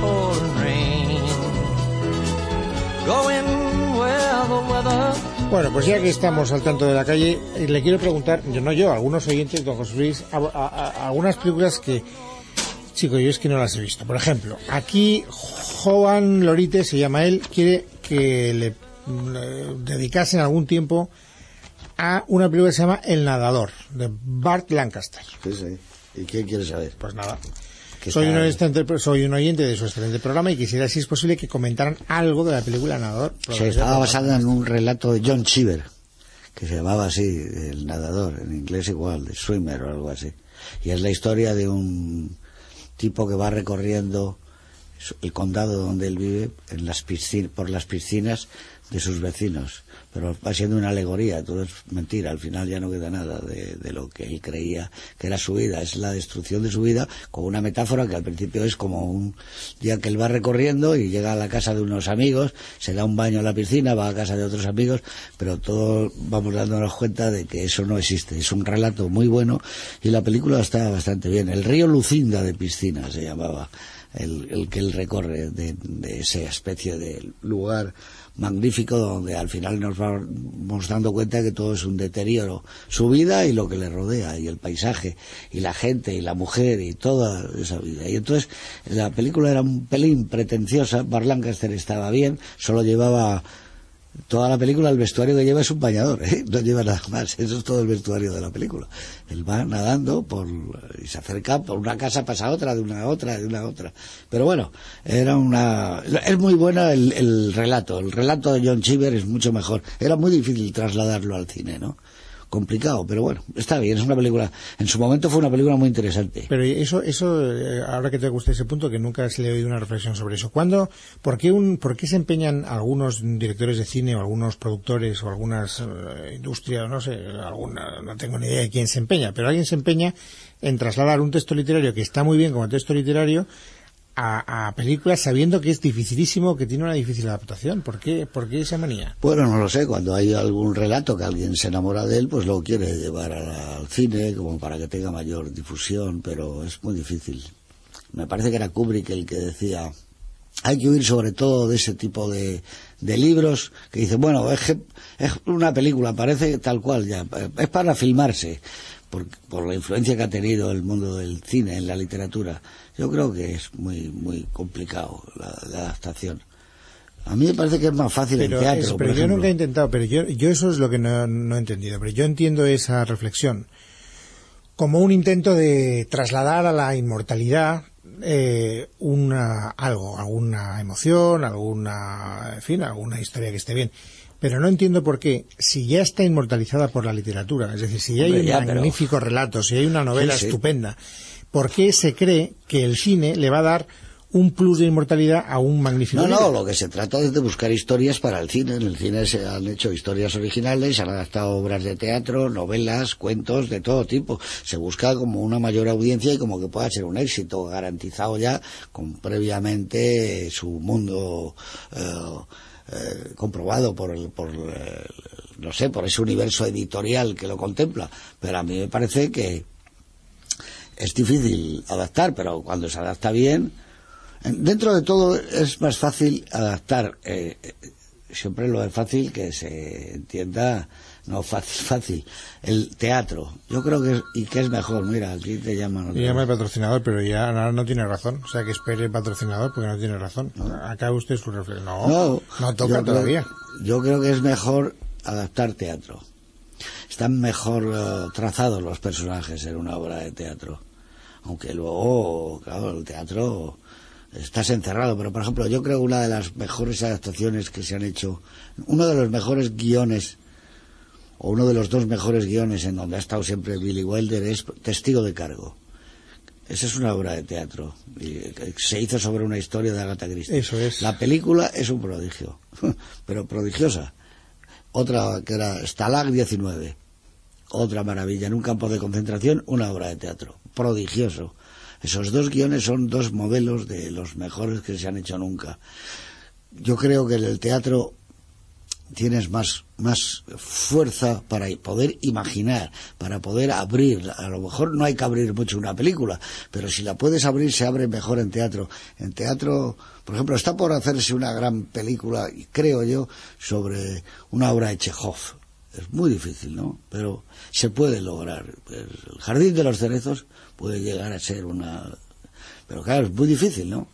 Pouring rain. Going where the weather Bueno, pues ya que estamos al tanto de la calle, eh, le quiero preguntar, yo no yo, algunos oyentes, don José Luis, a- a- a- algunas películas que, chico, yo es que no las he visto. Por ejemplo, aquí Joan Lorite, se llama él, quiere que le, le dedicasen algún tiempo a una película que se llama El Nadador, de Bart Lancaster. Sí, sí. ¿Y qué quieres saber? Pues nada. ¿Qué Soy un, tal? excelente- soy un oyente de su excelente programa y quisiera, si es posible, que comentaran algo de la película Nadador. Se estaba basada en un relato de John Cheever, que se llamaba así, el nadador, en inglés igual, de swimmer o algo así. Y es la historia de un tipo que va recorriendo el condado donde él vive en las piscin- por las piscinas de sus vecinos. Pero va siendo una alegoría, todo es mentira, al final ya no queda nada de, de lo que él creía que era su vida, es la destrucción de su vida con una metáfora que al principio es como un día que él va recorriendo y llega a la casa de unos amigos, se da un baño en la piscina, va a casa de otros amigos, pero todos vamos dándonos cuenta de que eso no existe, es un relato muy bueno y la película está bastante bien. El río Lucinda de piscina se llamaba el, el que él recorre de, de esa especie de lugar magnífico donde al final nos vamos dando cuenta que todo es un deterioro, su vida y lo que le rodea, y el paisaje, y la gente, y la mujer, y toda esa vida. Y entonces la película era un pelín pretenciosa, Bar Lancaster estaba bien, solo llevaba toda la película el vestuario que lleva es un bañador, ¿eh? no lleva nada más, eso es todo el vestuario de la película. Él va nadando por, y se acerca por una casa, pasa a otra, de una a otra, de una a otra. Pero bueno, era una... Es muy buena el, el relato, el relato de John Cheever es mucho mejor. Era muy difícil trasladarlo al cine, ¿no? Complicado, pero bueno, está bien, es una película, en su momento fue una película muy interesante. Pero eso, eso eh, ahora que te gusta ese punto, que nunca se le he oído una reflexión sobre eso. ¿Cuándo, por qué, un, por qué se empeñan algunos directores de cine o algunos productores o algunas eh, industrias, no sé, alguna, no tengo ni idea de quién se empeña, pero alguien se empeña en trasladar un texto literario que está muy bien como texto literario a, a, películas sabiendo que es dificilísimo, que tiene una difícil adaptación. ¿Por qué, ¿Por qué esa manía? Bueno, no lo sé. Cuando hay algún relato que alguien se enamora de él, pues lo quiere llevar al cine como para que tenga mayor difusión, pero es muy difícil. Me parece que era Kubrick el que decía hay que huir sobre todo de ese tipo de, de libros que dicen, bueno, es, es una película, parece tal cual ya, es para filmarse, por, por la influencia que ha tenido el mundo del cine en la literatura yo creo que es muy muy complicado la, la adaptación. A mí me parece que es más fácil pero en teatro. Es, pero yo nunca he intentado, pero yo, yo eso es lo que no, no, he entendido. Pero yo entiendo esa reflexión como un intento de trasladar a la inmortalidad eh, una algo, alguna emoción, alguna, en fin, alguna historia que esté bien. Pero no entiendo por qué, si ya está inmortalizada por la literatura, es decir, si ya Hombre, hay un ya, magnífico pero... relato, si hay una novela sí, sí. estupenda, ¿por qué se cree que el cine le va a dar un plus de inmortalidad a un magnífico No, no, lo que se trata es de buscar historias para el cine. En el cine se han hecho historias originales, se han adaptado obras de teatro, novelas, cuentos, de todo tipo. Se busca como una mayor audiencia y como que pueda ser un éxito garantizado ya con previamente su mundo... Eh, eh, comprobado por, el, por eh, no sé, por ese universo editorial que lo contempla. Pero a mí me parece que es difícil adaptar, pero cuando se adapta bien, dentro de todo es más fácil adaptar. Eh, siempre lo es fácil que se entienda, no fácil, fácil, el teatro. Yo creo que es, y que es mejor, mira, aquí te llaman. Y llama el patrocinador, pero ya no, no, tiene razón. O sea, que espere el patrocinador porque no tiene razón. ¿No? Acá usted su reflexión. No, no, no toca yo todavía. Creo, yo creo que es mejor adaptar teatro. Están mejor uh, trazados los personajes en una obra de teatro. Aunque luego, claro, el teatro estás encerrado, pero por ejemplo yo creo que una de las mejores adaptaciones que se han hecho, uno de los mejores guiones, o uno de los dos mejores guiones en donde ha estado siempre Billy Wilder es Testigo de Cargo. Esa es una obra de teatro. Y se hizo sobre una historia de Agatha Christie. Eso es. La película es un prodigio, pero prodigiosa. Otra que era Stalag 19. Otra maravilla. En un campo de concentración, una obra de teatro. Prodigioso. Esos dos guiones son dos modelos de los mejores que se han hecho nunca. Yo creo que en el teatro tienes más, más fuerza para poder imaginar, para poder abrir. A lo mejor no hay que abrir mucho una película, pero si la puedes abrir se abre mejor en teatro. En teatro, por ejemplo, está por hacerse una gran película, creo yo, sobre una obra de Chekhov. Es muy difícil, ¿no? Pero se puede lograr. El Jardín de los Cerezos puede llegar a ser una... Pero claro, es muy difícil, ¿no?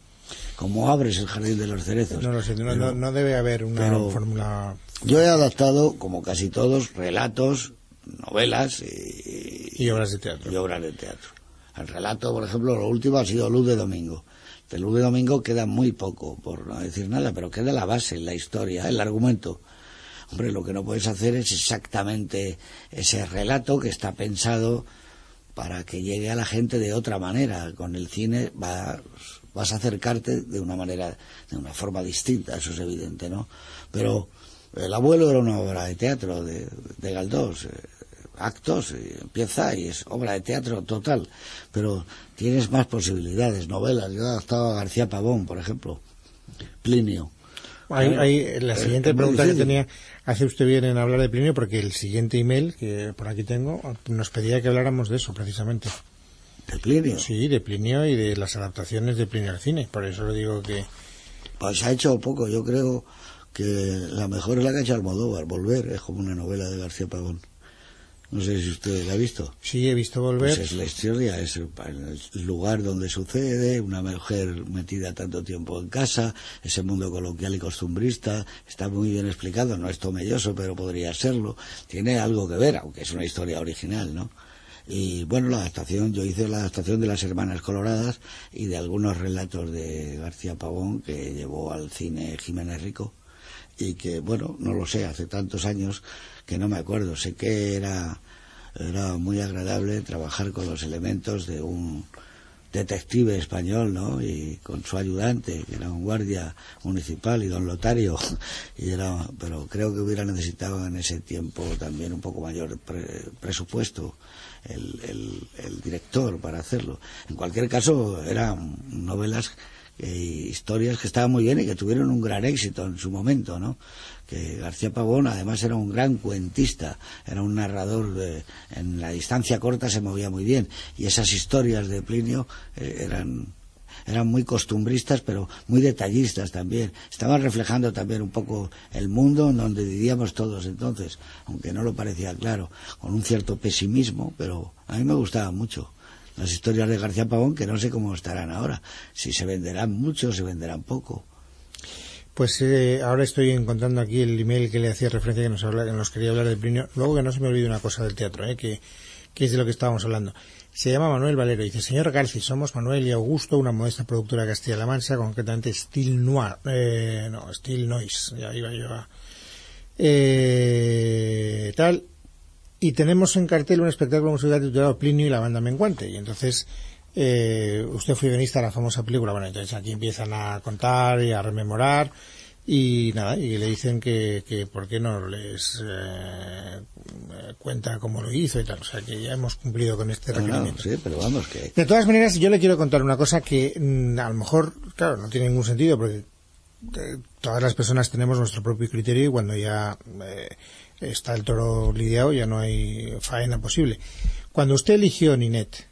¿Cómo abres el Jardín de los Cerezos? No lo sé, no, pero, no debe haber una fórmula... Yo he adaptado, como casi todos, relatos, novelas y, y obras de teatro. Y obras de teatro. El relato, por ejemplo, lo último ha sido Luz de Domingo. De Luz de Domingo queda muy poco, por no decir nada, pero queda la base, la historia, el argumento. Hombre, lo que no puedes hacer es exactamente ese relato que está pensado para que llegue a la gente de otra manera. Con el cine vas, vas a acercarte de una manera, de una forma distinta, eso es evidente, ¿no? Pero El abuelo era una obra de teatro de, de Galdós, eh, actos, empieza y es obra de teatro total, pero tienes más posibilidades, novelas. Yo he adaptado a García Pavón, por ejemplo, Plinio. Hay, hay, la siguiente pregunta que tenía, hace usted bien en hablar de Plinio, porque el siguiente email que por aquí tengo nos pedía que habláramos de eso, precisamente. ¿De Plinio? Sí, de Plinio y de las adaptaciones de Plinio al cine, por eso le digo que... Pues ha hecho poco, yo creo que la mejor es la que ha hecho Almodóvar, Volver, es como una novela de García Pavón. No sé si usted la ha visto. Sí, he visto Volver. Pues es la historia, es el lugar donde sucede, una mujer metida tanto tiempo en casa, ese mundo coloquial y costumbrista, está muy bien explicado, no es tomelloso, pero podría serlo. Tiene algo que ver, aunque es una historia original, ¿no? Y bueno, la adaptación, yo hice la adaptación de las Hermanas Coloradas y de algunos relatos de García Pavón que llevó al cine Jiménez Rico y que, bueno, no lo sé, hace tantos años que no me acuerdo. Sé que era era muy agradable trabajar con los elementos de un detective español, ¿no? Y con su ayudante, que era un guardia municipal, y don Lotario, y era, pero creo que hubiera necesitado en ese tiempo también un poco mayor pre- presupuesto el, el- el director para hacerlo. En cualquier caso, eran novelas e historias que estaban muy bien y que tuvieron un gran éxito en su momento, ¿no? Que García Pavón además era un gran cuentista, era un narrador de- en la distancia corta se movía muy bien y esas historias de Plinio eh, eran eran muy costumbristas pero muy detallistas también estaban reflejando también un poco el mundo en donde vivíamos todos entonces aunque no lo parecía claro con un cierto pesimismo pero a mí me gustaba mucho las historias de García Pavón que no sé cómo estarán ahora si se venderán mucho se venderán poco Pues eh, ahora estoy encontrando aquí el email que le hacía referencia que nos, habla- que nos quería hablar de Plinio. Luego que no se me olvide una cosa del teatro, eh, que, que es de lo que estábamos hablando. Se llama Manuel Valero. Dice, señor Garci, somos Manuel y Augusto, una modesta productora de Castilla-La Mancha, concretamente Steel Noir. Eh, no, Steel Noise. Ya iba yo a... Eh, tal. Y tenemos en cartel un espectáculo musical titulado Plinio y la banda menguante. Y entonces, eh, usted fue guionista de la famosa película. Bueno, entonces aquí empiezan a contar y a rememorar. Y nada, y le dicen que, que por qué no les eh, cuenta cómo lo hizo y tal. O sea que ya hemos cumplido con este No, no, requerimiento. sí pero vamos que De todas maneras, yo le quiero contar una cosa que mm, a lo mejor, claro, no tiene ningún sentido porque eh, todas las personas tenemos nuestro propio criterio y cuando ya eh, está el toro lidiado ya no hay faena posible. Cuando usted eligió Ninet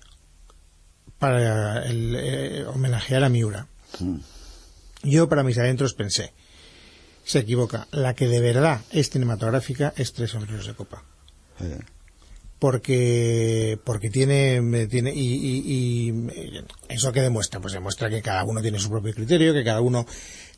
para el, eh, homenajear a Miura, mm, yo para mis adentros pensé, se equivoca, la que de verdad es cinematográfica es Tres sombreros de copa. Porque porque tiene tiene y, y- y eso que demuestra pues demuestra que cada uno tiene su propio criterio que cada uno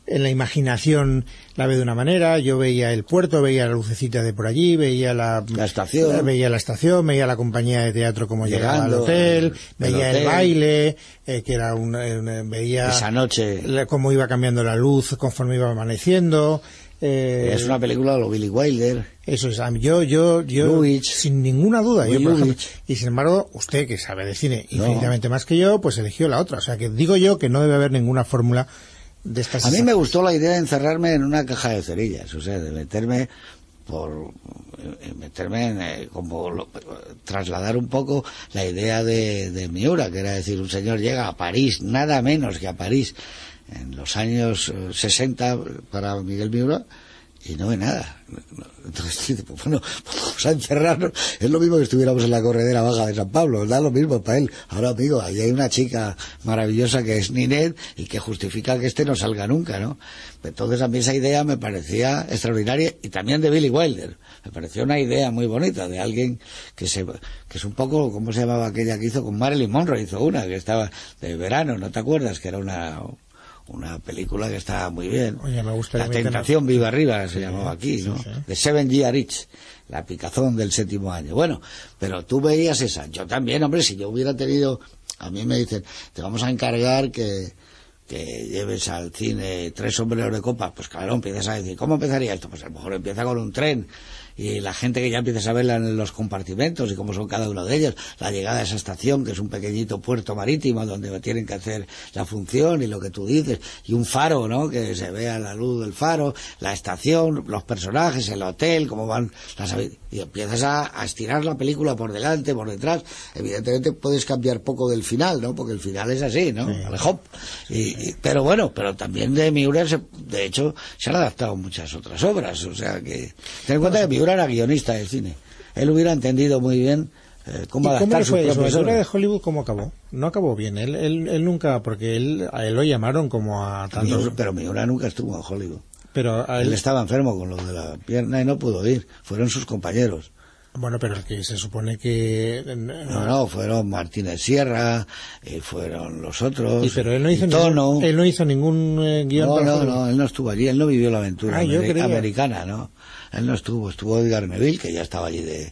en la imaginación la ve de una manera yo veía el puerto veía la lucecita de por allí veía la, La estación. veía la estación veía la compañía de teatro como llegaba al hotel el- veía el baile eh, que era un, eh, veía esa noche cómo iba cambiando la luz conforme iba amaneciendo eh, es una película de lo Billy Wilder eso es, yo, yo, yo, Lubitsch. sin ninguna duda, yo, por ejemplo, y sin embargo, usted que sabe de cine No. infinitamente más que yo, pues eligió la otra. O sea que digo yo que no debe haber ninguna fórmula A mí me gustó la idea de encerrarme en una caja de cerillas, o sea, de meterme por eh, meterme en eh, como lo- trasladar un poco la idea de, Miura, que era decir, un señor llega a París, nada menos que a París, en los años eh, 60 para Miguel Miura, y no ve nada. Entonces, pues bueno, vamos a encerrarnos. Es lo mismo que estuviéramos en la corredera baja de San Pablo, da lo mismo para él. Ahora, amigo, ahí hay una chica maravillosa que es Ninet y que justifica que este no salga nunca, ¿no? Entonces, a mí esa idea me parecía extraordinaria y también de Billy Wilder. Me pareció una idea muy bonita de alguien que se, que es un poco, ¿cómo se llamaba aquella que hizo con Marilyn Monroe? Hizo una que estaba de verano, ¿no te acuerdas? Que era una, una película que estaba muy bien. Oye, me gustaría La meternos- tentación viva arriba se llamaba aquí, ¿no? De Seven Year Itch, la picazón del séptimo año. Bueno, pero tú veías esa. Yo también, hombre, si yo hubiera tenido, a mí me dicen, te vamos a encargar que, que lleves al cine tres sombreros de copa, pues claro, empiezas a decir, ¿cómo empezaría esto? Pues a lo mejor empieza con un tren y la gente que ya empieza a verla en los compartimentos y cómo son cada uno de ellos, la llegada a esa estación que es un pequeñito puerto marítimo donde tienen que hacer la función y lo que tú dices, y un faro, ¿no? Que se vea la luz del faro, la estación, los personajes, el hotel, cómo van las y empiezas a, a estirar la película por delante, por detrás. Evidentemente puedes cambiar poco del final, ¿no? Porque el final es así, ¿no? Al hop. Y, y- pero bueno, pero también de Miura, se- de hecho, se han adaptado muchas otras obras. O sea que, ten en cuenta que Miura era guionista de cine. Él hubiera entendido muy bien eh, ¿Y cómo adaptar ¿La historia de. Hollywood cómo acabó? No acabó bien. Él, él, él nunca, porque él, a él lo llamaron como a tantos. Miura- pero Miura nunca estuvo en Hollywood. Pero a Él él, estaba enfermo con lo de la pierna y no pudo ir. Fueron sus compañeros. bueno, pero el que se supone que. No, no, fueron Martínez Sierra, y fueron los otros. Y pero él no hizo, y Tono. ningún, él no hizo ningún eh, guion No, no, no, él no estuvo allí, él no vivió la aventura Ah, creía. americana, ¿no? Él no estuvo, estuvo Edgar Neville, que ya estaba allí de,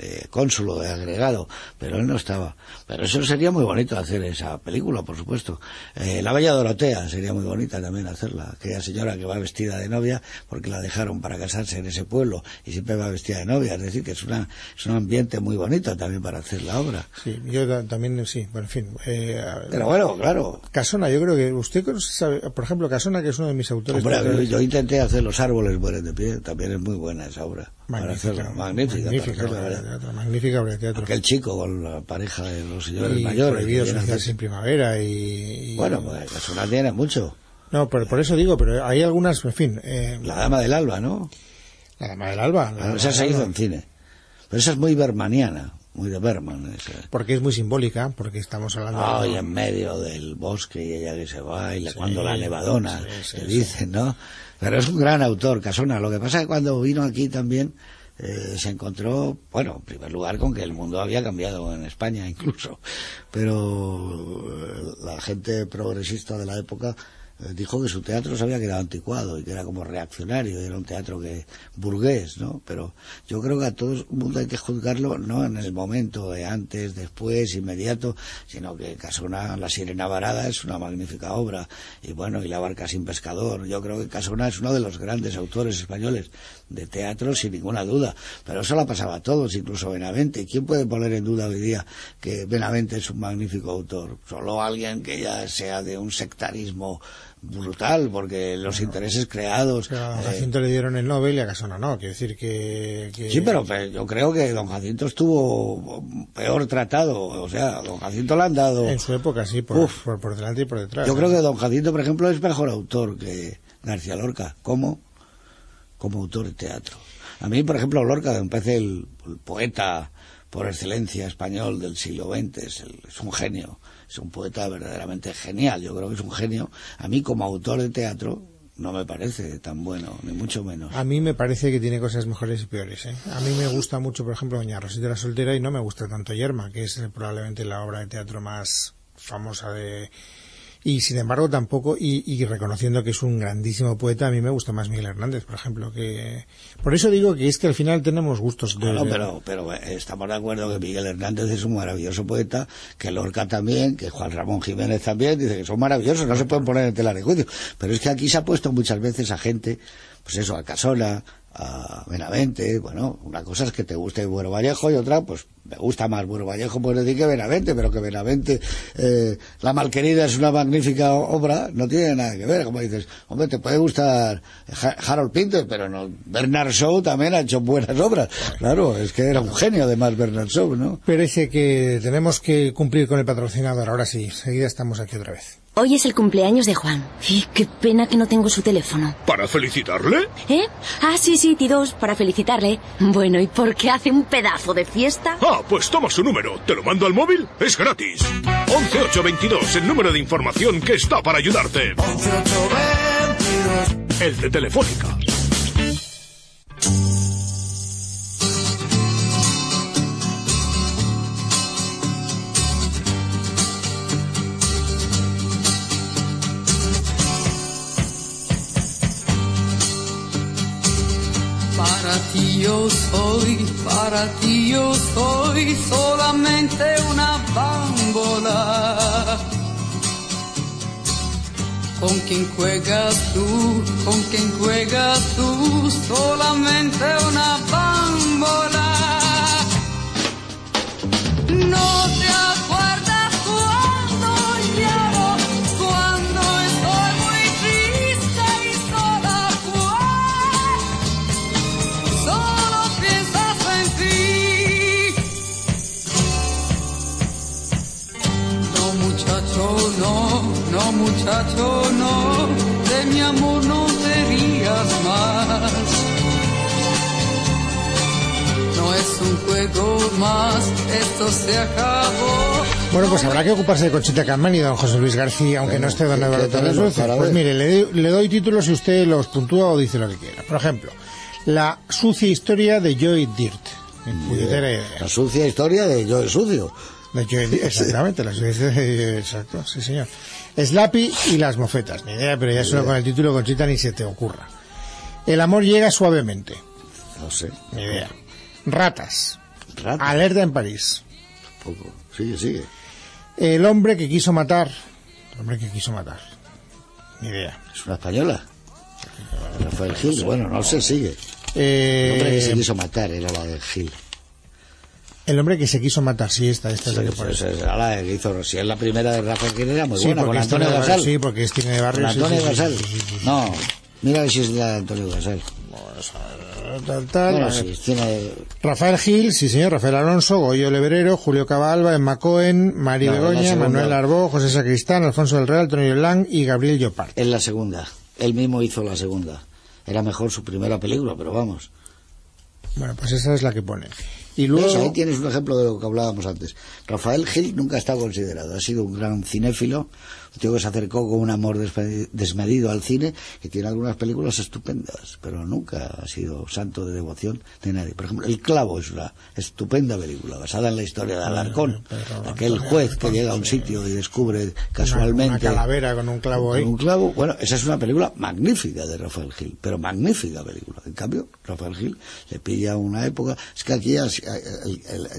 de cónsulo, de agregado, pero él no estaba. Pero eso sería muy bonito hacer esa película, por supuesto. Eh, la Bella Dorotea sería muy bonita también hacerla. Aquella señora que va vestida de novia porque la dejaron para casarse en ese pueblo y siempre va vestida de novia. Es decir, que es, una, es un ambiente muy bonito también para hacer la obra. Sí, yo da- también, sí, bueno, en fin. eh, Pero bueno, claro. Casona, yo creo que usted sabe, por ejemplo, Casona, que es uno de mis autores. Hombre, favoritos. yo, yo intenté hacer Los árboles mueren de pie. También es muy buena esa obra. Magnífica. para magnífica hacerla, obra de teatro, magnífica obra de teatro. Aquel chico con la pareja de los señores y mayores. prohibido suicidarse en primavera y, y- Bueno, pues Casona tiene mucho. no pero por eso digo pero hay algunas en fin eh, La Dama del Alba, ¿no? la dama del alba la Bueno, dama esa se hizo en cine. Pero esa es muy bermaniana, muy de Berman. Esa. porque es muy simbólica porque estamos hablando Ah, de- y en medio del bosque y ella que se va y le cuando la nevadona, sí, sí, dicen, ¿no? Pero es un gran autor, Casona. Lo que pasa es que cuando vino aquí también eh, se encontró, bueno, en primer lugar con que el mundo había cambiado en España incluso, pero eh, la gente progresista de la época dijo que su teatro se había quedado anticuado y que era como reaccionario, y era un teatro que burgués, ¿no? Pero yo creo que a todo el mundo hay que juzgarlo no en el momento de antes, después, inmediato, sino que Casona, La Sirena Varada es una magnífica obra y bueno, y La Barca sin Pescador. Yo creo que Casona es uno de los grandes autores españoles de teatro sin ninguna duda, pero eso la pasaba a todos, incluso Benavente. ¿Quién puede poner en duda hoy día que Benavente es un magnífico autor? Solo alguien que ya sea de un sectarismo brutal, porque los intereses creados... A eh, Jacinto le dieron el Nobel y a Casona no quiero decir que, que- Sí, pero, yo creo que don Jacinto estuvo peor tratado. O sea, don Jacinto le han dado... en su época sí por, Uf. por, por delante y por detrás Yo creo que don Jacinto, por ejemplo, es mejor autor que García Lorca. ¿Cómo? Como autor de teatro. A mí, por ejemplo, Lorca me parece el, el poeta por excelencia español del siglo XX. Es, el- es un genio. Es un poeta verdaderamente genial. Yo creo que es un genio. A mí, como autor de teatro, no me parece tan bueno, ni mucho menos. A mí me parece que tiene cosas mejores y peores. ¿eh? A mí me gusta mucho, por ejemplo, Doña Rosita la Soltera y no me gusta tanto Yerma, que es probablemente la obra de teatro más famosa de... Y sin embargo tampoco, y, y reconociendo que es un grandísimo poeta, a mí me gusta más Miguel Hernández, por ejemplo, que... Por eso digo que es que al final tenemos gustos de... No, no, de- pero, pero eh, estamos de acuerdo que Miguel Hernández es un maravilloso poeta, que Lorca también, que Juan Ramón Jiménez también, dice que son maravillosos, no se pueden poner en tela de juicio. Pero es que aquí se ha puesto muchas veces a gente, pues eso, a Casola, a Benavente, bueno, una cosa es que te guste Buero Vallejo y otra, pues me gusta más Buero Vallejo, puedes decir que Benavente, pero que Benavente, eh, La Malquerida es una magnífica obra, no tiene nada que ver, como dices, hombre, te puede gustar Ha- Harold Pinter, pero no, Bernard Shaw también ha hecho buenas obras, claro, es que era un genio además Bernard Shaw, ¿no? Parece que tenemos que cumplir con el patrocinador. Ahora sí, enseguida estamos aquí otra vez. Hoy es el cumpleaños de Juan. Y qué pena que no tengo su teléfono. ¿Para felicitarle? ¿Eh? Ah, sí, sí, T2, para felicitarle. Bueno, ¿y por qué hace un pedazo de fiesta? Ah, pues toma su número. ¿Te lo mando al móvil? Es gratis. 11822, el número de información que está para ayudarte. El de Telefónica. Ti yo soy, para ti yo soy solamente una bambola. Con quien juegas tú, con quien juegas tú, solamente una bambola. No te muchacho, no, de mi amor no te rías más. No es un juego más, esto se acabó. Bueno, pues habrá que ocuparse de Conchita Carmen y don José Luis García, aunque no esté don ¿qué Eduardo Torres Luces. Pues mire, le, le doy títulos si usted los puntúa o dice lo que quiera. Por ejemplo, La sucia historia de Joy Dirt. La sucia historia de el sucio. Joy exactamente, de- Exacto, sí señor. Slappy y las mofetas. Ni idea, pero ya solo con el título Conchita ni se te ocurra. El amor llega suavemente. No sé. Ni idea. Ratas. Rata. Alerta en París. Poco. Sigue, sigue. El hombre que quiso matar. El hombre que quiso matar. Ni idea. Es una española. Rafael Gil. Bueno, no sé, sigue. Eh, El hombre que se quiso matar era la de Gil. El hombre que se quiso matar, sí, esta, esta es la que la que hizo. Si es la primera de Rafael Gil, era muy Sí, buena. Con Antonio Gasal. Barrio, sí, porque es Tino de Barrio, Con sí, Antonio Gasal. No, mira si es la de Antonio Gasal. Tal, tal, Bueno, sí, tiene... Rafael Gil, sí señor, Rafael Alonso, Goyo Leverero, Julio Cabalba, Emma Cohen, Mari No, Begoña. Manuel Arbó, José Sacristán, Alfonso del Real, Antonio Lang y Gabriel Llopart. Es la segunda. Él mismo hizo la segunda. Era mejor su primera película, pero vamos. Bueno, pues esa es la que pone. Y luego... Ahí tienes un ejemplo de lo que hablábamos antes. Rafael Gil nunca estado considerado. Ha sido un gran cinéfilo, un tío que se acercó con un amor desmedido al cine, que tiene algunas películas estupendas, pero nunca ha sido santo de devoción de nadie. Por ejemplo, El Clavo es una estupenda película, basada en la historia de Alarcón, aquel juez que llega a un sitio y descubre casualmente... Una calavera con un clavo ahí. Con un clavo. Bueno, esa es una película magnífica de Rafael Gil, pero magnífica película. En cambio, Rafael Gil le pilla una época. Es que aquí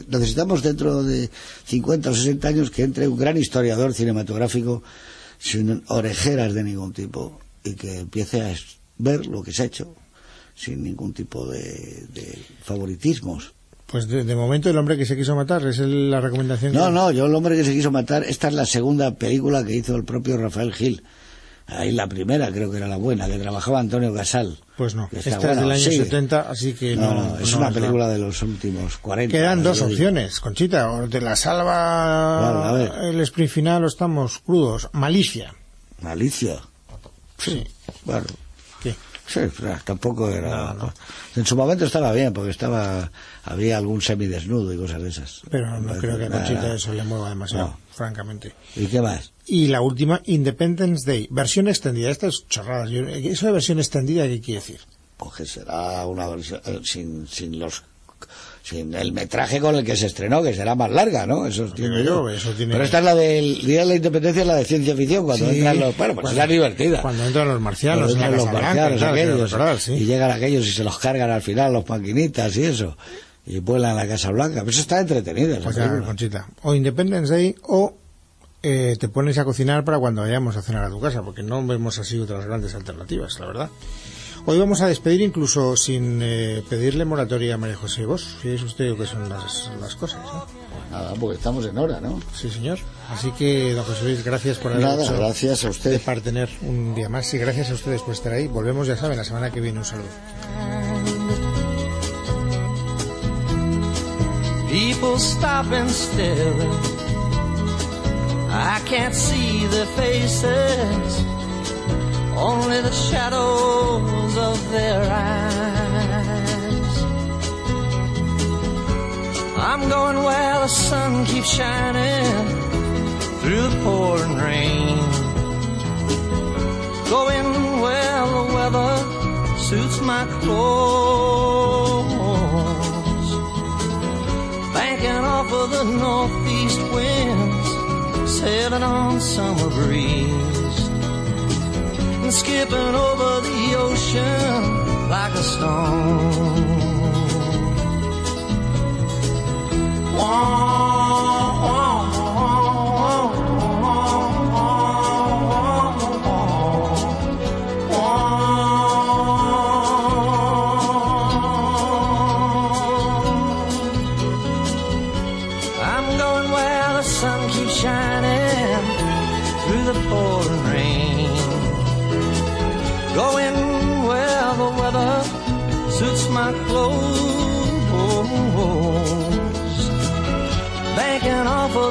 necesitamos dentro de 50 o 60 años que entre un gran historiador cinematográfico sin orejeras de ningún tipo y que empiece a ver lo que se ha hecho sin ningún tipo de, de favoritismos. Pues de, de momento el hombre que se quiso matar es la recomendación. No, que- no, yo el hombre que se quiso matar, esta es la segunda película que hizo el propio Rafael Gil. Ahí la primera creo que era la buena, que trabajaba Antonio Casal. Pues no, esta es del año sí. 70, así que no... No, no, es no una la- película de los últimos 40. Quedan dos opciones, Conchita, o te la salva ver. el sprint final o estamos crudos. Malicia. Malicia. Sí. Bueno. ¿Qué? Sí, tampoco era... En su momento estaba bien, porque estaba había algún semidesnudo y cosas de esas. Pero no creo que a. Conchita eso le mueva demasiado, francamente. ¿Y qué más? Y la última, Independence Day, versión extendida. Estas chorradas. Yo- ¿Eso de versión extendida qué quiere decir? Pues que será una versión eh, sin, sin los sin el metraje con el que se estrenó, que será más larga, ¿no? Eso digo, yo. eso tiene- Pero esta es la del Día de la Independencia, la de ciencia ficción, cuando Sí. entran los... Bueno, pues Cuando- es la divertida. Cuando entran los marcianos en entran los marcianos claro, aquellos, recordar, sí. y llegan aquellos y se los cargan al final, los maquinitas y eso, y vuelan a la Casa Blanca. Pero eso está entretenida. esa Pues. Conchita. O Independence Day o eh, te pones a cocinar para cuando vayamos a cenar a tu casa, porque no vemos así otras grandes alternativas, la verdad. Hoy vamos a despedir incluso sin eh, pedirle moratoria a María José Vos. Fíjese usted lo que son las, las cosas, ¿no? Nada, porque estamos en hora, ¿no? Sí, señor. Así que, don José Luis, gracias por haber Nada, hecho gracias a usted. de partener un día más y gracias a ustedes por estar ahí. Volvemos, ya saben, la semana que viene. Un saludo. People stop and stare. I can't see their faces, only the shadows of their eyes. I'm going where the sun keeps shining through the pouring rain. Going where the weather suits my clothes banking off of the northeast winds, sailing on summer breeze, skipping over the ocean like a stone. I'm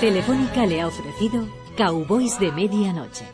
Telefónica le ha ofrecido Cowboys de Medianoche.